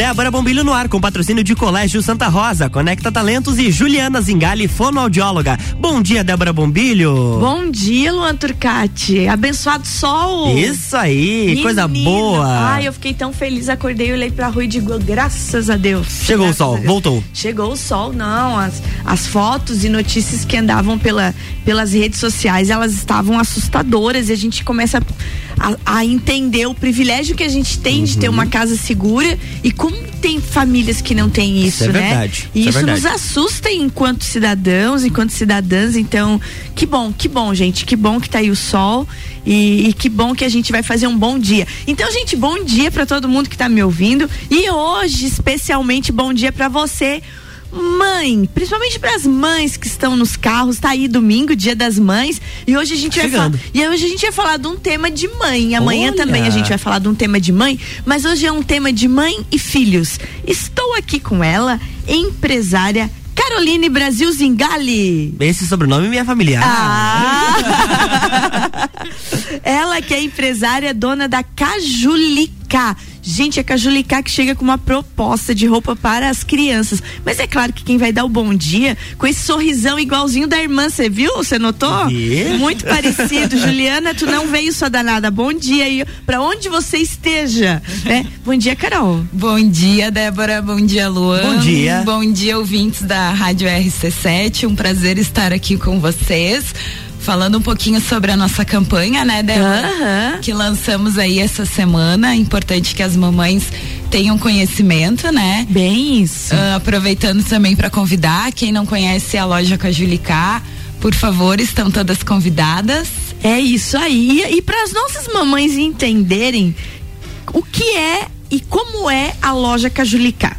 Débora Bombilho no ar com patrocínio de Colégio Santa Rosa, Conecta Talentos e Juliana Zingali, fonoaudióloga. Bom dia, Débora Bombilho. Bom dia, Luan Turcati. Abençoado sol. Isso aí, Menina. coisa boa. Ai, eu fiquei tão feliz, acordei, olhei pra rua e digo, graças a Deus. Chegou graças o sol, voltou. Chegou o sol, não. As, as fotos e notícias que andavam pela, pelas redes sociais, elas estavam assustadoras e a gente começa a, a entender o privilégio que a gente tem uhum. de ter uma casa segura e como tem famílias que não têm isso, isso é né? Verdade, e isso, é nos assusta enquanto cidadãos, enquanto cidadãs. Então, que bom, que bom, gente. Que bom que tá aí o sol. E, e, que bom que a gente vai fazer um bom dia. Então, gente, bom dia para todo mundo que está me ouvindo. E hoje, especialmente, bom dia para você mãe, principalmente para as mães que estão nos carros, tá aí domingo, dia das mães, e hoje a gente vai falar, e hoje a gente vai falar de um tema de mãe. Amanhã Olha. também a gente vai falar de um tema de mãe, mas hoje é um tema de mãe e filhos. Estou aqui com ela, empresária Caroline Brasil Zingali. Esse sobrenome é minha familiar. Ah. Ela que é empresária, dona da Cajulica Gente, é Cajulicá que chega com uma proposta de roupa para as crianças. Mas é claro que quem vai dar o bom dia com esse sorrisão igualzinho da irmã, você viu? Você notou? E? Muito parecido. Juliana, tu não veio sua danada. Bom dia aí, para onde você esteja. Né? Bom dia, Carol. Bom dia, Débora. Bom dia, Luan. Bom dia. Bom dia, ouvintes da Rádio RC7. Um prazer estar aqui com vocês falando um pouquinho sobre a nossa campanha, né, Débora? Uhum. Que lançamos aí essa semana. Importante que as mamães tenham conhecimento, né? Bem isso. Uh, aproveitando também para convidar quem não conhece a loja Cajulicá, por favor, estão todas convidadas. É isso aí. E para as nossas mamães entenderem o que é e como é a loja Cajulicá.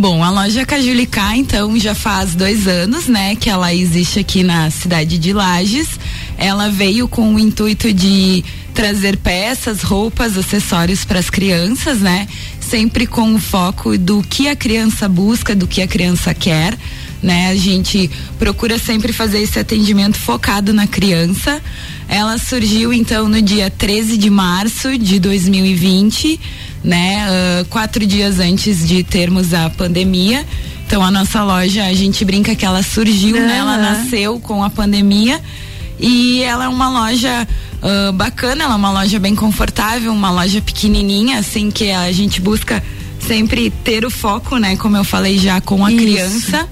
Bom, a loja Cajulicá, então, já faz dois anos, né, que ela existe aqui na cidade de Lages. Ela veio com o intuito de trazer peças, roupas, acessórios para as crianças, né? Sempre com o foco do que a criança busca, do que a criança quer, né? A gente procura sempre fazer esse atendimento focado na criança. Ela surgiu então no dia 13 de março de 2020 né? Uh, quatro dias antes de termos a pandemia. Então a nossa loja, a gente brinca que ela surgiu, uhum. né? Ela nasceu com a pandemia e ela é uma loja uh, bacana, ela é uma loja bem confortável, uma loja pequenininha, assim que a gente busca sempre ter o foco, né? Como eu falei já com a Isso. criança.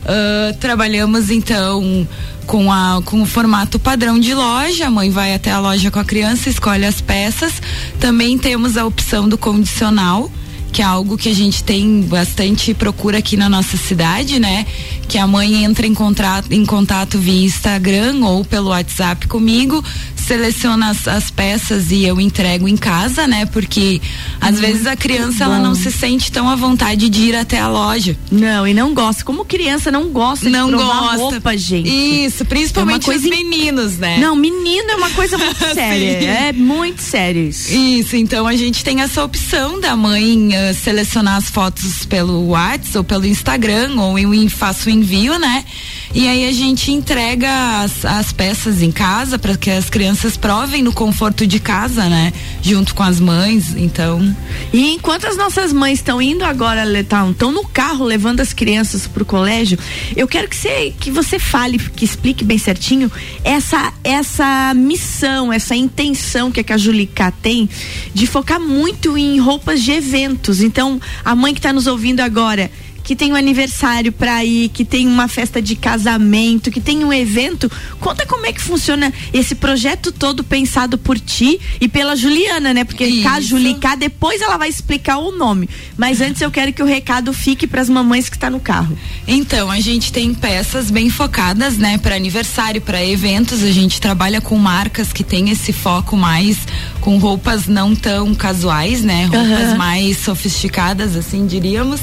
Uh, trabalhamos então com, a, com o formato padrão de loja. A mãe vai até a loja com a criança, escolhe as peças. Também temos a opção do condicional que é algo que a gente tem bastante procura aqui na nossa cidade, né? Que a mãe entra em, contrato, em contato via Instagram ou pelo WhatsApp comigo, seleciona as, as peças e eu entrego em casa, né? Porque às hum, vezes a criança ela não se sente tão à vontade de ir até a loja. Não, e não gosta. Como criança não gosta não de provar gosta. roupa, gente. Isso, principalmente é os meninos, né? Não, menino é uma coisa muito séria. é muito sério isso. Isso, então a gente tem essa opção da mãe uh, selecionar as fotos pelo WhatsApp ou pelo Instagram ou eu faço o envio, né? E aí a gente entrega as, as peças em casa para que as crianças provem no conforto de casa, né? Junto com as mães, então. E enquanto as nossas mães estão indo agora, estão no carro levando as crianças para o colégio, eu quero que você que você fale, que explique bem certinho essa essa missão, essa intenção que a Cajulica tem de focar muito em roupas de eventos. Então, a mãe que está nos ouvindo agora, que tem um aniversário para ir, que tem uma festa de casamento, que tem um evento. Conta como é que funciona esse projeto todo pensado por ti e pela Juliana, né? Porque K Julica, depois ela vai explicar o nome. Mas antes eu quero que o recado fique para as mamães que está no carro. Então, a gente tem peças bem focadas, né, para aniversário, para eventos. A gente trabalha com marcas que tem esse foco mais com roupas não tão casuais, né? Roupas uhum. mais sofisticadas, assim diríamos.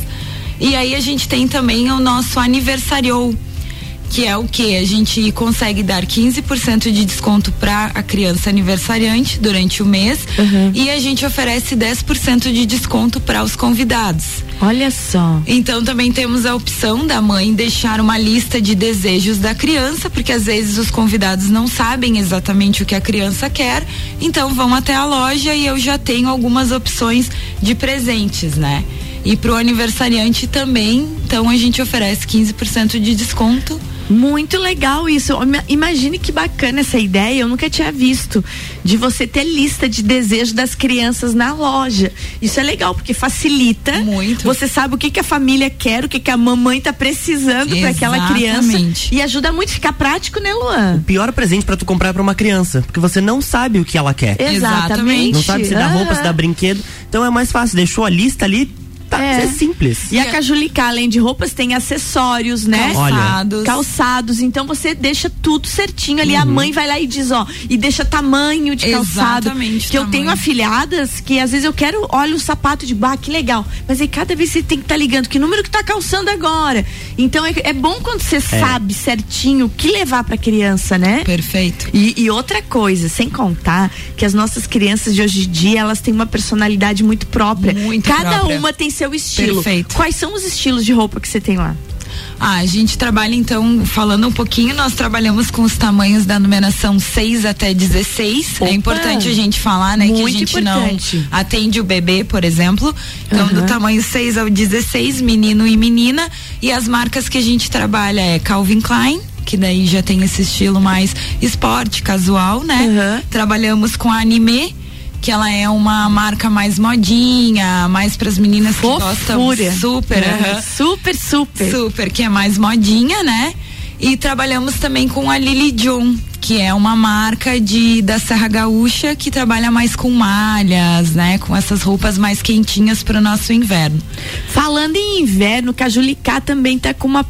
E aí a gente tem também o nosso aniversariou, que é o que? A gente consegue dar 15% de desconto para a criança aniversariante durante o mês uhum. e a gente oferece 10% de desconto para os convidados. Olha só. Então também temos a opção da mãe deixar uma lista de desejos da criança, porque às vezes os convidados não sabem exatamente o que a criança quer, então vão até a loja e eu já tenho algumas opções de presentes, né? E para o aniversariante também, então a gente oferece 15% de desconto. Muito legal isso. Imagine que bacana essa ideia. Eu nunca tinha visto de você ter lista de desejos das crianças na loja. Isso é legal porque facilita. Muito. Você sabe o que, que a família quer, o que, que a mamãe está precisando para aquela criança. E ajuda muito a ficar prático, né, Luan? O pior presente para tu comprar para uma criança, porque você não sabe o que ela quer. Exatamente. Não sabe se dá roupa, se dá brinquedo. Então é mais fácil. Deixou a lista ali, É. é. simples. E a Cajulica, além de roupas, tem acessórios, né? Calçados. Calçados. Então você deixa tudo certinho ali. Uhum. A mãe vai lá e diz, ó, e deixa tamanho de calçado. Exatamente. Que tamanho. eu tenho afilhadas que às vezes eu quero, olha o sapato de bar, que legal. Mas aí cada vez você tem que estar tá ligando que número que tá calçando agora. Então é, é bom quando você é. sabe certinho o que levar pra criança, né? Perfeito. E, e outra coisa, sem contar que as nossas crianças de hoje em dia, elas têm uma personalidade muito própria. Muito Cada própria. uma tem seu estilo. Perfeito. Quais são os estilos de roupa que você tem lá? Ah, a gente trabalha então, falando um pouquinho, nós trabalhamos com os tamanhos da numeração 6 até 16. É Opa, é importante a gente falar, né, que a gente importante. não atende o bebê, por exemplo. Então, uhum. do tamanho 6 ao 16, menino e menina. E as marcas que a gente trabalha é Calvin Klein, que daí já tem esse estilo mais esporte, casual, né? Uhum. Trabalhamos com anime que ela é uma marca mais modinha, mais para as meninas que gostam super, uhum. super, super, super, que é mais modinha, né? E trabalhamos também com a Lily John, que é uma marca de da Serra Gaúcha que trabalha mais com malhas, né? Com essas roupas mais quentinhas para o nosso inverno. Falando em inverno, Cajulicá também tá com uma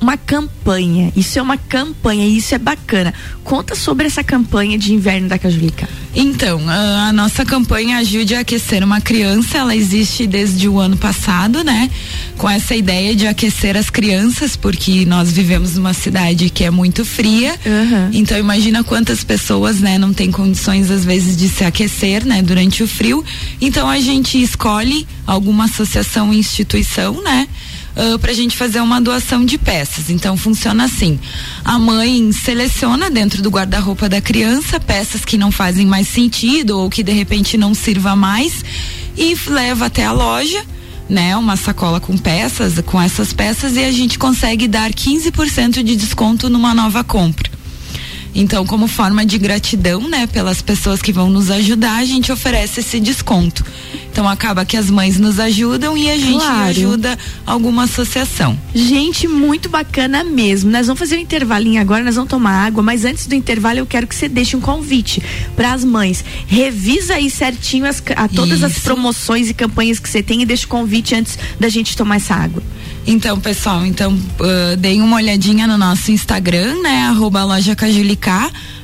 uma campanha. Isso é uma campanha, isso é bacana. Conta sobre essa campanha de inverno da Cajulica. Então, a, a, nossa campanha Ajude a Aquecer uma Criança, ela existe desde o ano passado, né? Com essa ideia de aquecer as crianças, porque nós vivemos numa cidade que é muito fria. Uhum. Então, imagina quantas pessoas, né, não têm condições, às vezes, de se aquecer, né, durante o frio. Então, a gente escolhe alguma associação, instituição, né? Uh, ah, para a gente fazer uma doação de peças. Então funciona assim: a mãe seleciona dentro do guarda-roupa da criança peças que não fazem mais sentido ou que de repente não sirva mais e leva até a loja né, uma sacola com peças, com essas peças e a gente consegue dar 15% de desconto numa nova compra. Então, como forma de gratidão, né, pelas pessoas que vão nos ajudar, a gente oferece esse desconto. Então acaba que as mães nos ajudam e a gente claro. ajuda alguma associação. Gente, muito bacana mesmo. Nós vamos fazer um intervalinho agora, nós vamos tomar água, mas antes do intervalo eu quero que você deixe um convite para as mães. Revisa aí certinho as, a, todas Isso. as promoções e campanhas que você tem e deixa o convite antes da gente tomar essa água. Então, pessoal, então uh, deem uma olhadinha no nosso Instagram, né? Arroba loja.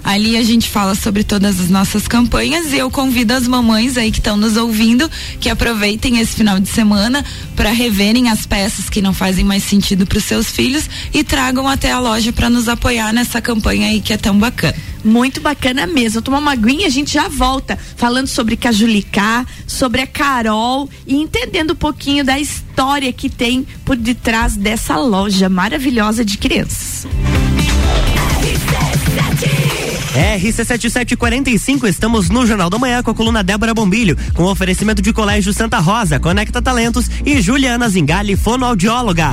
Ali a gente fala sobre todas as nossas campanhas e eu convido as mamães aí que estão nos ouvindo que aproveitem esse final de semana para reverem as peças que não fazem mais sentido para os seus filhos e tragam até a loja para nos apoiar nessa campanha aí que é tão bacana. Muito bacana mesmo. Tomar uma aguinha, a gente já volta falando sobre Cajulicá, sobre a Carol e entendendo um pouquinho da história que tem por detrás dessa loja maravilhosa de crianças. RC7745, estamos no Jornal da Manhã com a coluna Débora Bombilho, com oferecimento de Colégio Santa Rosa, Conecta Talentos e Juliana Zingali, fonoaudióloga.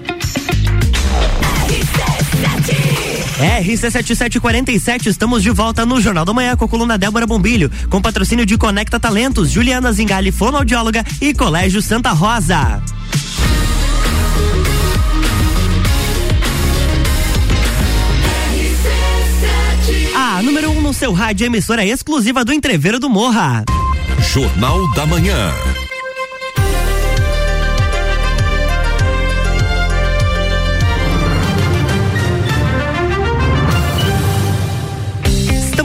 RC7747, estamos de volta no Jornal da Manhã com a coluna Débora Bombilho, com patrocínio de Conecta Talentos, Juliana Zingali, fonoaudióloga e Colégio Santa Rosa. A número 1 um no seu rádio, emissora exclusiva do Entreveiro do Morra. Jornal da Manhã.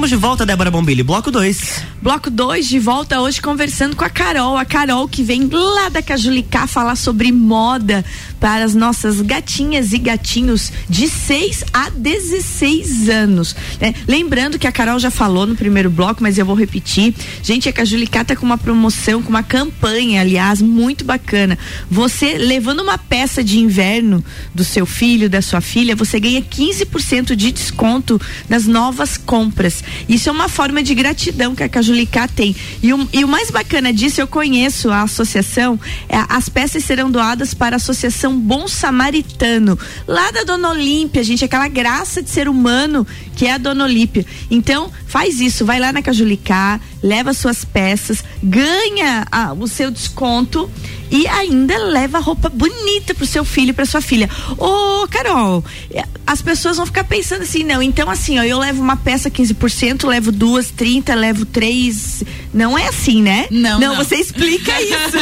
Estamos de volta, Débora Bombilho, bloco 2. Bloco 2 de volta hoje conversando com a Carol. A Carol que vem lá da Cajulicá falar sobre moda para as nossas gatinhas e gatinhos de 6 a 16 anos. Né? Lembrando que a Carol já falou no primeiro bloco, mas eu vou repetir. Gente, a Cajulicá tá com uma promoção, com uma campanha, aliás, muito bacana. Você levando uma peça de inverno do seu filho, da sua filha, você ganha 15% de desconto nas novas compras. Isso é uma forma de gratidão que a Cajulicá tem. E o, e o mais bacana disso, eu conheço a associação, é, as peças serão doadas para a Associação Bom Samaritano, lá da Dona Olímpia, gente, aquela graça de ser humano que é a Dona Olímpia. Então, faz isso, vai lá na Cajulicá, leva suas peças, ganha a, o seu desconto e ainda leva roupa bonita pro seu filho, pra sua filha. Ô, Carol, é, as pessoas vão ficar pensando assim, não, então assim, ó, eu levo uma peça 15%, levo duas, 30, levo três. Não é assim, né? Não. Não, não. você explica isso.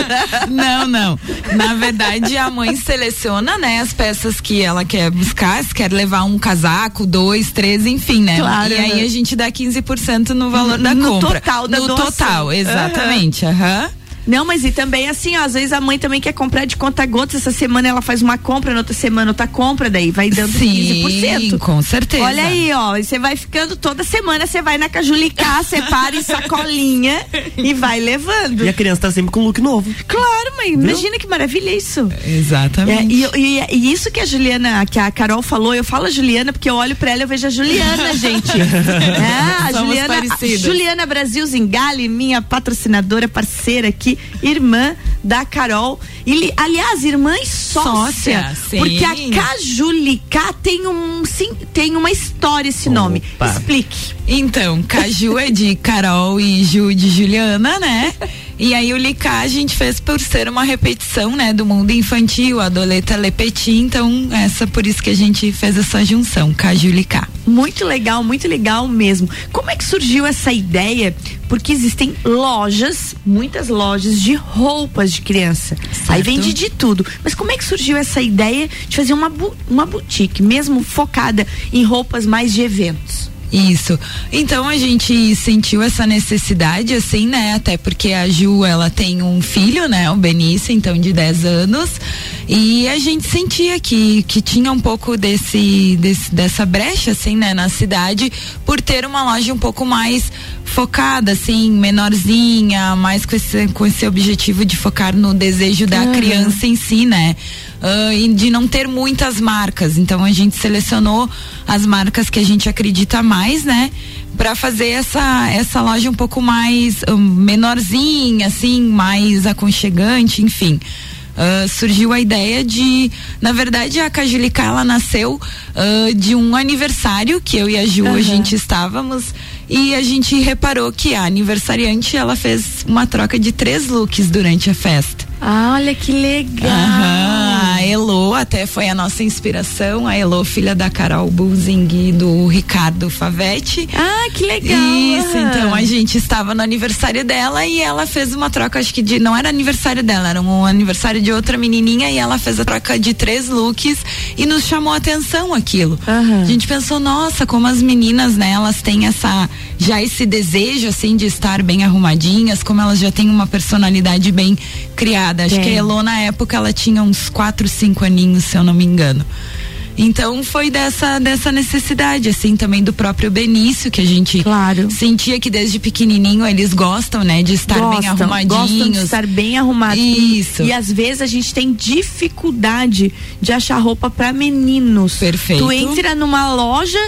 não, não. Na verdade, a mãe seleciona, né, as peças que ela quer buscar, se quer levar um casaco, dois, três, enfim, né? Claro. E aí a gente dá 15% no valor da No compra. Total da No doação. total, exatamente. Aham. Não, mas e também assim, ó, às vezes a mãe também quer comprar de conta gotas. Essa semana ela faz uma compra, na outra semana outra compra, daí vai dando Sim, 15%. com certeza. Olha aí, ó, e você vai ficando toda semana, você vai na Cajulicá, separa em sacolinha e vai levando. E a criança tá sempre com look novo. Claro, mãe, imagina que maravilha isso. É, Exatamente. e, e- e isso que a Juliana, que a Carol falou, eu falo a Juliana porque eu olho pra ela e eu vejo a Juliana, gente. É, a Somos Juliana, a. Juliana Brasil Zingale, minha patrocinadora, parceira aqui, irmã da Carol. E, li- aliás, irmã e sócia. Sócia, sim. Porque a Cajulicá tem um sim, tem uma história esse nome. Opa. Explique. Então, Caju é de Carol e Ju de Juliana, né? E aí o Licá a gente fez por ser uma repetição, né, do mundo infantil, a Doleta Lepeti, então essa por isso que a gente fez essa junção, Caju Licá. Muito legal, muito legal mesmo. Como é que surgiu essa ideia? Porque existem lojas, muitas lojas de roupas de criança. Aí vende de tudo. Mas como é que surgiu essa ideia de fazer uma, uma boutique, mesmo focada em roupas mais de eventos? Isso. Então a gente sentiu essa necessidade, assim, né? Até porque a Ju, ela tem um filho, né? O Benício, então de 10 anos. E a gente sentia que, que tinha um pouco desse, desse, dessa brecha, assim, né? Na cidade, por ter uma loja um pouco mais focada, assim, menorzinha, mais com esse, com esse objetivo de focar no desejo da criança em si, né? Ah, e de não ter muitas marcas. Então a gente selecionou as marcas que a gente acredita mais, né? Pra fazer essa, essa loja um pouco mais ah, menorzinha, assim, mais aconchegante, enfim. Ah, surgiu a ideia de, na verdade, a Cajulicá ela nasceu ah, de um aniversário que eu e a Ju a gente estávamos e a gente reparou que a aniversariante ela fez uma troca de três looks durante a festa. Ah, olha que legal. Aham, a Elo até foi a nossa inspiração, a Elo, filha da Carol Bulzing e do Ricardo Favetti. Ah, que legal. Isso, então a gente estava no aniversário dela e ela fez uma troca, acho que de. Não era aniversário dela, era um aniversário de outra menininha e ela fez a troca de três looks e nos chamou a atenção aquilo. Aham. A gente pensou, nossa, como as meninas, né, elas têm essa. Já esse desejo, assim, de estar bem arrumadinhas, como elas já têm uma personalidade bem criada. Acho Tem. que a Elo, na época, ela tinha uns quatro, cinco aninhos, se eu não me engano. Então foi dessa dessa necessidade assim também do próprio Benício que a gente Claro. sentia que desde pequenininho eles gostam, né, de estar bem Gostam, arrumadinhos. Gostam de estar bem arrumados. Isso. E às vezes a gente tem dificuldade de achar roupa para meninos. Perfeito. Tu entra numa loja,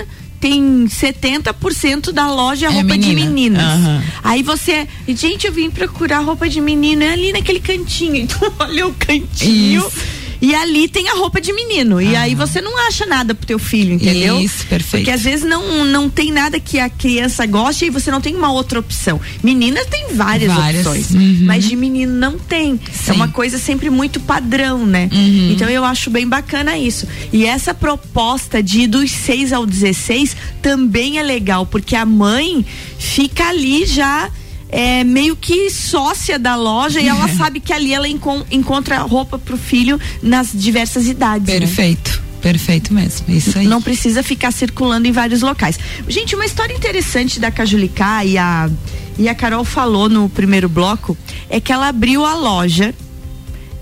tem 70% da loja é roupa de menina. meninas. Aham. Aí você, gente, eu vim procurar roupa de menino, é ali naquele cantinho. Então olha o cantinho. Isso. E ali tem a roupa de menino. E aí você não acha nada pro teu filho, entendeu? Isso, perfeito. Porque às vezes não, não tem nada que a criança goste e você não tem uma outra opção. Meninas tem várias, Várias, opções, uhum. mas de menino não tem. Sim. É uma coisa sempre muito padrão, né? Uhum. Então eu acho bem bacana isso. E essa proposta de ir dos 6 ao 16 também é legal, porque a mãe fica ali já. É meio que sócia da loja e ela sabe que ali ela encon- encontra roupa pro filho nas diversas idades. né? Perfeito. Perfeito mesmo. Isso aí. Não precisa ficar circulando em vários locais. Gente, uma história interessante da Cajulicá e a, e a Carol falou no primeiro bloco é que ela abriu a loja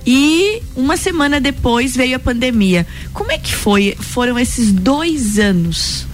e uma semana depois veio a pandemia. Como é que foi? Foram esses dois anos?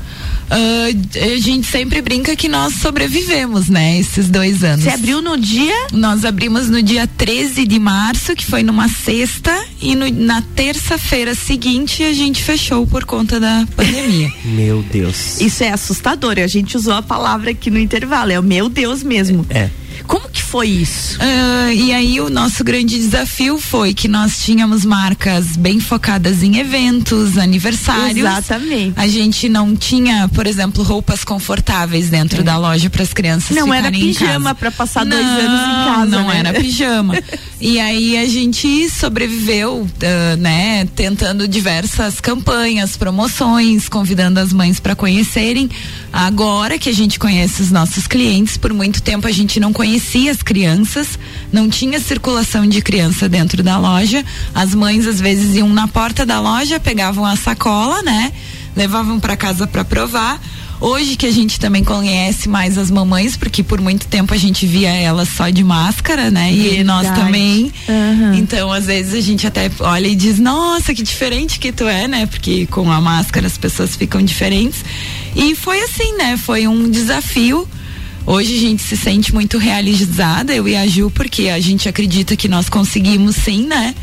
Ah, a gente sempre brinca que nós sobrevivemos, né? Esses dois anos. Você abriu no dia? Nós abrimos no dia 13 de março, que foi numa sexta, e no- na terça-feira seguinte a gente fechou por conta da pandemia. Meu Deus. Isso é assustador. A gente usou a palavra aqui no intervalo. É o meu Deus mesmo. É. Como que foi isso? Ah, e aí o nosso grande desafio foi que nós tínhamos marcas bem focadas em eventos, aniversários. Exatamente. A gente não tinha, por exemplo, roupas confortáveis dentro da loja para as crianças Não era pijama pra passar dois Não, anos em casa, Não né? era pijama. e aí a gente sobreviveu, ah, né, tentando diversas campanhas, promoções, convidando as mães para conhecerem. Agora que a gente conhece os nossos clientes, por muito tempo a gente não conhecia as crianças, não tinha circulação de criança dentro da loja. As mães às vezes iam na porta da loja, pegavam a sacola, né? Levavam para casa para provar. Hoje que a gente também conhece mais as mamães, porque por muito tempo a gente via elas só de máscara, né? E nós Verdade. também. Aham. Então, às vezes a gente até olha e diz: "Nossa, que diferente que tu é", né? Porque com a máscara as pessoas ficam diferentes. E foi assim, né? Foi um desafio. Hoje a gente se sente muito realizada, eu e a Ju, porque a gente acredita que nós conseguimos sim, né?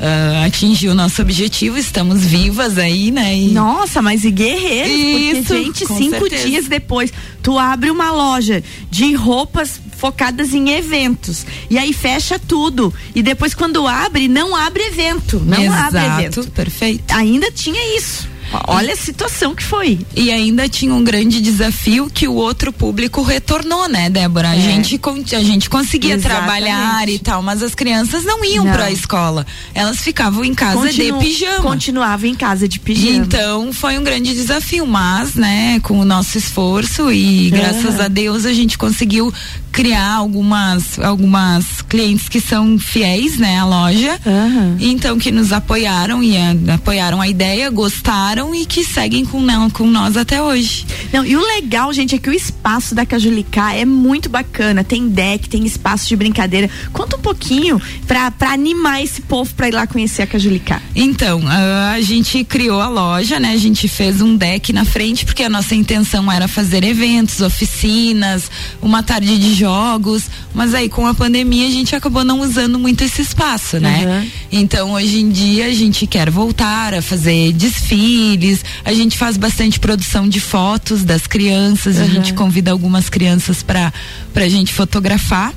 ah, atingir o nosso objetivo, estamos vivas aí, né? E Nossa, mas e guerreiros, Isso, porque, gente, cinco certeza. dias depois, tu abre uma loja de roupas focadas em eventos. E aí fecha tudo. E depois, quando abre, não abre evento. Não Exato, abre evento. perfeito. Ainda tinha isso. Olha a situação que foi. E ainda tinha um grande desafio que o outro público retornou, né, Débora? A, É. gente, con- a gente conseguia Exatamente. trabalhar e tal, mas as crianças não iam Não. pra escola. Elas ficavam em casa Continu- de pijama. Continuava em casa de pijama. Então foi um grande desafio, mas, né, com o nosso esforço e graças a Deus a gente conseguiu criar algumas algumas clientes que são fiéis, né, à loja. Aham. Então que nos apoiaram e eh, apoiaram a ideia, gostaram e que seguem com, não, com nós até hoje. Não, e o legal, gente, é que o espaço da Cajulicá é muito bacana. Tem deck, tem espaço de brincadeira. Conta um pouquinho pra, pra animar esse povo pra ir lá conhecer a Cajulicá. Então, ah, a gente criou a loja, né? A gente fez um deck na frente, porque a nossa intenção era fazer eventos, oficinas, uma tarde de jogos, mas aí com a pandemia a gente acabou não usando muito esse espaço, né? Uhum. Então, hoje em dia a gente quer voltar a fazer desfiles, a gente faz bastante produção de fotos das crianças, a Uhum. gente convida algumas crianças para pra gente fotografar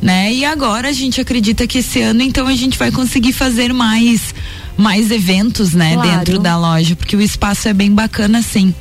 né? E agora a gente acredita que esse ano então a gente vai conseguir fazer mais mais eventos, né, Claro. dentro da loja, porque o espaço é bem bacana assim.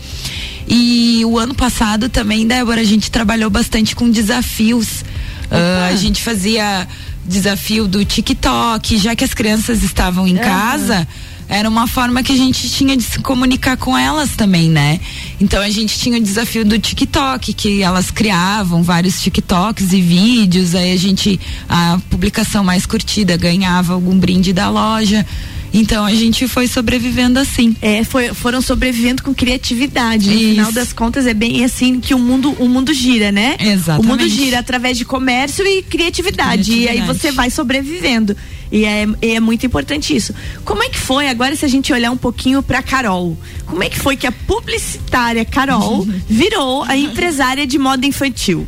E o ano passado também, Débora, a gente trabalhou bastante com desafios. Ah, a gente fazia desafio do TikTok, já que as crianças estavam em casa, era uma forma que a gente tinha de se comunicar com elas também, né? Então a gente tinha o desafio do TikTok, que elas criavam vários TikToks e vídeos, aí a gente, a publicação mais curtida ganhava algum brinde da loja. Então a gente foi sobrevivendo assim. É, foi, foram sobrevivendo com criatividade. No Isso. final das contas, é bem assim que o mundo, o mundo gira, né? Exatamente. O mundo gira através de comércio e criatividade. E aí Criatividade. você vai sobrevivendo. E é, é muito importante isso. Como é que foi, agora se a gente olhar um pouquinho pra Carol, como é que foi que a publicitária Carol virou a empresária de moda infantil?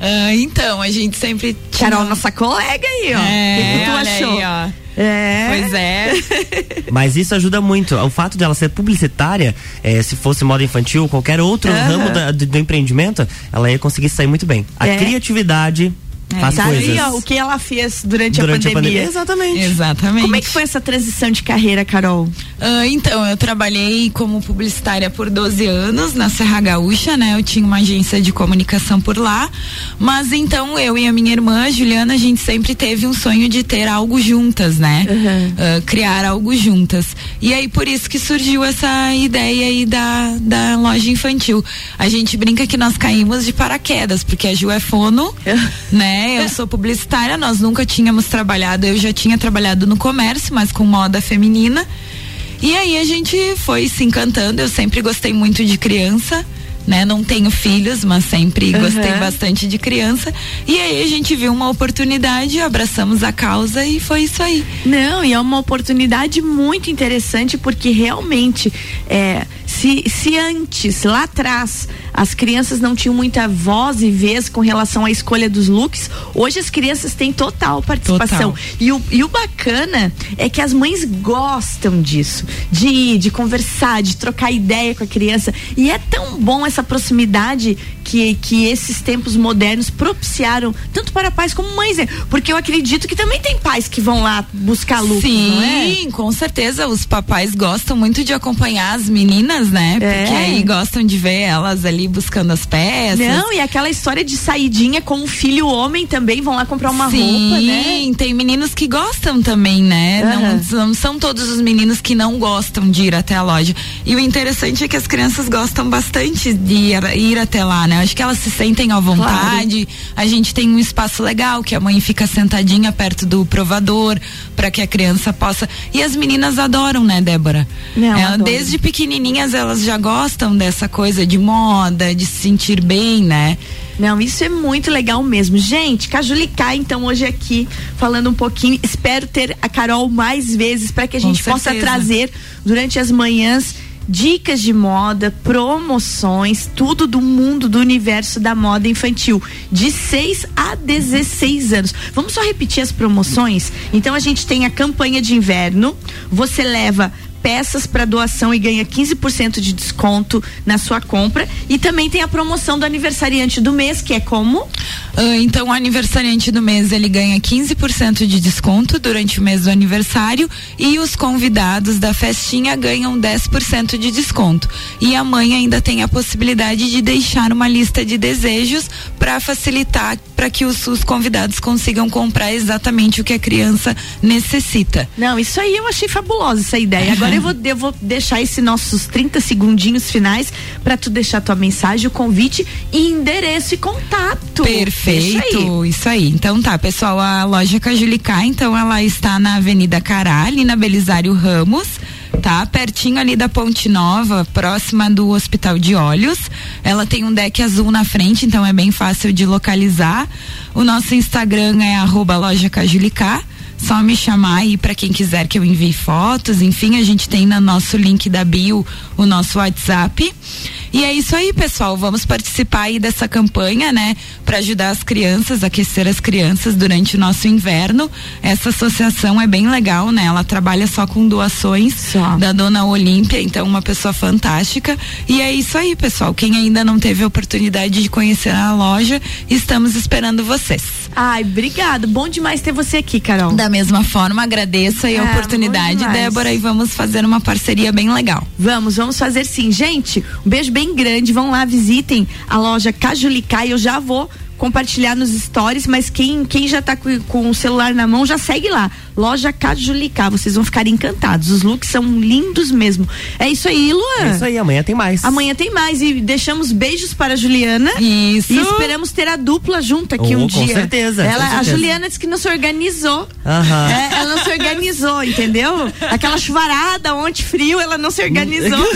Ah, então, a gente sempre tinha... Carol, nossa colega aí, ó. o que, que tu É, achou? aí, ó. É. Pois é. Mas isso ajuda muito. O fato dela ser publicitária, eh, se fosse moda infantil, qualquer outro Aham. ramo da- do, do empreendimento, ela ia conseguir sair muito bem. A É. criatividade faz Tá coisas. aí, ó, o que ela fez durante, durante a pandemia. Exatamente. Exatamente. Como é que foi essa transição de carreira, Carol? Ah, então, eu trabalhei como publicitária por 12 anos na Serra Gaúcha, né? Eu tinha uma agência de comunicação por lá. Mas então, eu e a minha irmã, a Juliana, a gente sempre teve um sonho de ter algo juntas, né? Ah, criar algo juntas. E aí, por isso que surgiu essa ideia aí da, da loja infantil. A gente brinca que nós caímos de paraquedas, porque a Ju é fono, né? Eu sou publicitária, nós nunca tínhamos trabalhado, eu já tinha trabalhado no comércio, mas com moda feminina. E aí a gente foi se encantando. Eu sempre gostei muito de criança, né? Não tenho filhos, mas sempre Uhum. gostei bastante de criança. E aí a gente viu uma oportunidade, abraçamos a causa e foi isso aí. Não, e é uma oportunidade muito interessante porque realmente é, se, se antes, lá atrás, as crianças não tinham muita voz e vez com relação à escolha dos looks, hoje as crianças têm total participação. Total. E o, e o bacana é que as mães gostam disso, de ir, de conversar, de trocar ideia com a criança. E é tão bom essa proximidade que, que esses tempos modernos propiciaram, tanto para pais como mães, né? Porque eu acredito que também tem pais que vão lá buscar looks, Sim, não é? com certeza. Os papais gostam muito de acompanhar as meninas, né? É. Porque aí gostam de ver elas ali buscando as peças. Não, e aquela história de saidinha com o filho homem também, vão lá comprar uma Sim, roupa, né? tem meninos que gostam também, né? Aham. Não, não são todos os meninos que não gostam de ir até a loja. E o interessante é que as crianças gostam bastante de ir, ir até lá, né? Acho que elas se sentem à vontade. A gente tem um espaço legal que a mãe fica sentadinha perto do provador para que a criança possa. E as meninas adoram, né, Débora? Não, adoram. desde pequenininhas elas já gostam dessa coisa de moda, de se sentir bem, né? Não, isso é muito legal mesmo. Gente, Cajulicá, então, hoje aqui, falando um pouquinho. Espero ter a Carol mais vezes para que a gente possa trazer durante as manhãs dicas de moda, promoções, tudo do mundo, do universo da moda infantil, de 6 a 16 anos. Vamos só repetir as promoções? Então, a gente tem a campanha de inverno, você leva peças para doação e ganha 15% de desconto na sua compra. E também tem a promoção do aniversariante do mês, que é como? Ah, então, o aniversariante do mês ele ganha 15% de desconto durante o mês do aniversário e os convidados da festinha ganham 10% de desconto. E a mãe ainda tem a possibilidade de deixar uma lista de desejos para facilitar para que os, os convidados consigam comprar exatamente o que a criança necessita. Não, isso aí eu achei fabulosa essa ideia. Agora eu vou, eu vou deixar esses nossos 30 segundinhos finais para tu deixar tua mensagem, o convite e endereço e contato. Deixa aí. Perfeito, isso aí. Então tá, pessoal, a loja Cajulicá, então ela está na Avenida Cará, ali na Belisário Ramos, tá? Pertinho ali da Ponte Nova, próxima do Hospital de Olhos. Ela tem um deck azul na frente, então é bem fácil de localizar. O nosso Instagram é arroba. Só me chamar aí para quem quiser que eu envie fotos. Enfim, a gente tem no nosso link da bio o nosso WhatsApp. E é isso aí, pessoal. Vamos participar aí dessa campanha, né? Para ajudar as crianças, aquecer as crianças durante o nosso inverno. Essa associação é bem legal, né? Ela trabalha só com doações Só. da dona Olímpia, então uma pessoa fantástica. E é isso aí, pessoal. Quem ainda não teve a oportunidade de conhecer a loja, estamos esperando vocês. Ai, obrigado. Bom demais ter você aqui, Carol. Da mesma forma, agradeço aí a Ah, bom oportunidade. Débora, e vamos fazer uma parceria bem legal. Vamos, vamos fazer sim. Gente, um beijo bem grande. Vão lá, visitem a loja Cajulicá eu já vou compartilhar nos stories, mas quem, quem já tá com, com o celular na mão já segue lá. Loja Cajulicá, vocês vão ficar encantados. Os looks são lindos mesmo. É isso aí, Luan. É isso aí, amanhã tem mais. Amanhã tem mais e deixamos beijos para a Juliana. Isso. E esperamos ter a dupla junto aqui Oh, um com dia. certeza, Ela, com A certeza. Juliana disse que não se organizou. Aham. É, ela não se organizou, entendeu? Aquela chuvarada ontem frio, ela não se organizou.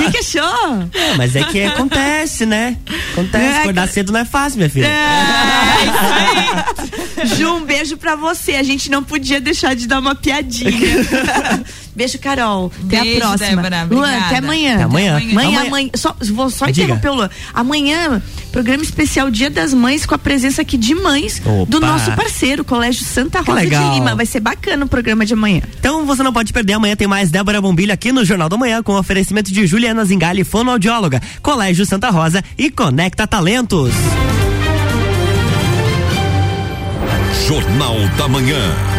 O que, achou? É, mas é que acontece, né? Acontece. É, Acordar que- cedo não é fácil, minha filha. É, isso aí. Ju, um beijo pra você. A gente não podia deixar de dar uma piadinha. beijo, Carol. Até Beijo, a próxima. Débora, Luan, até amanhã. Até amanhã. Amanhã, Amanhã. amanhã. Só, vou só Diga. interromper o Luan. Amanhã, programa especial Dia das Mães com a presença aqui de mães do Opa. nosso parceiro, Colégio Santa Rosa de legal. Lima. Vai ser bacana o programa de amanhã. Então você não pode perder, amanhã tem mais Débora Bombilho aqui no Jornal da Manhã com oferecimento de Juliana Zingali, fonoaudióloga, Colégio Santa Rosa e Conecta Talentos. Jornal da Manhã.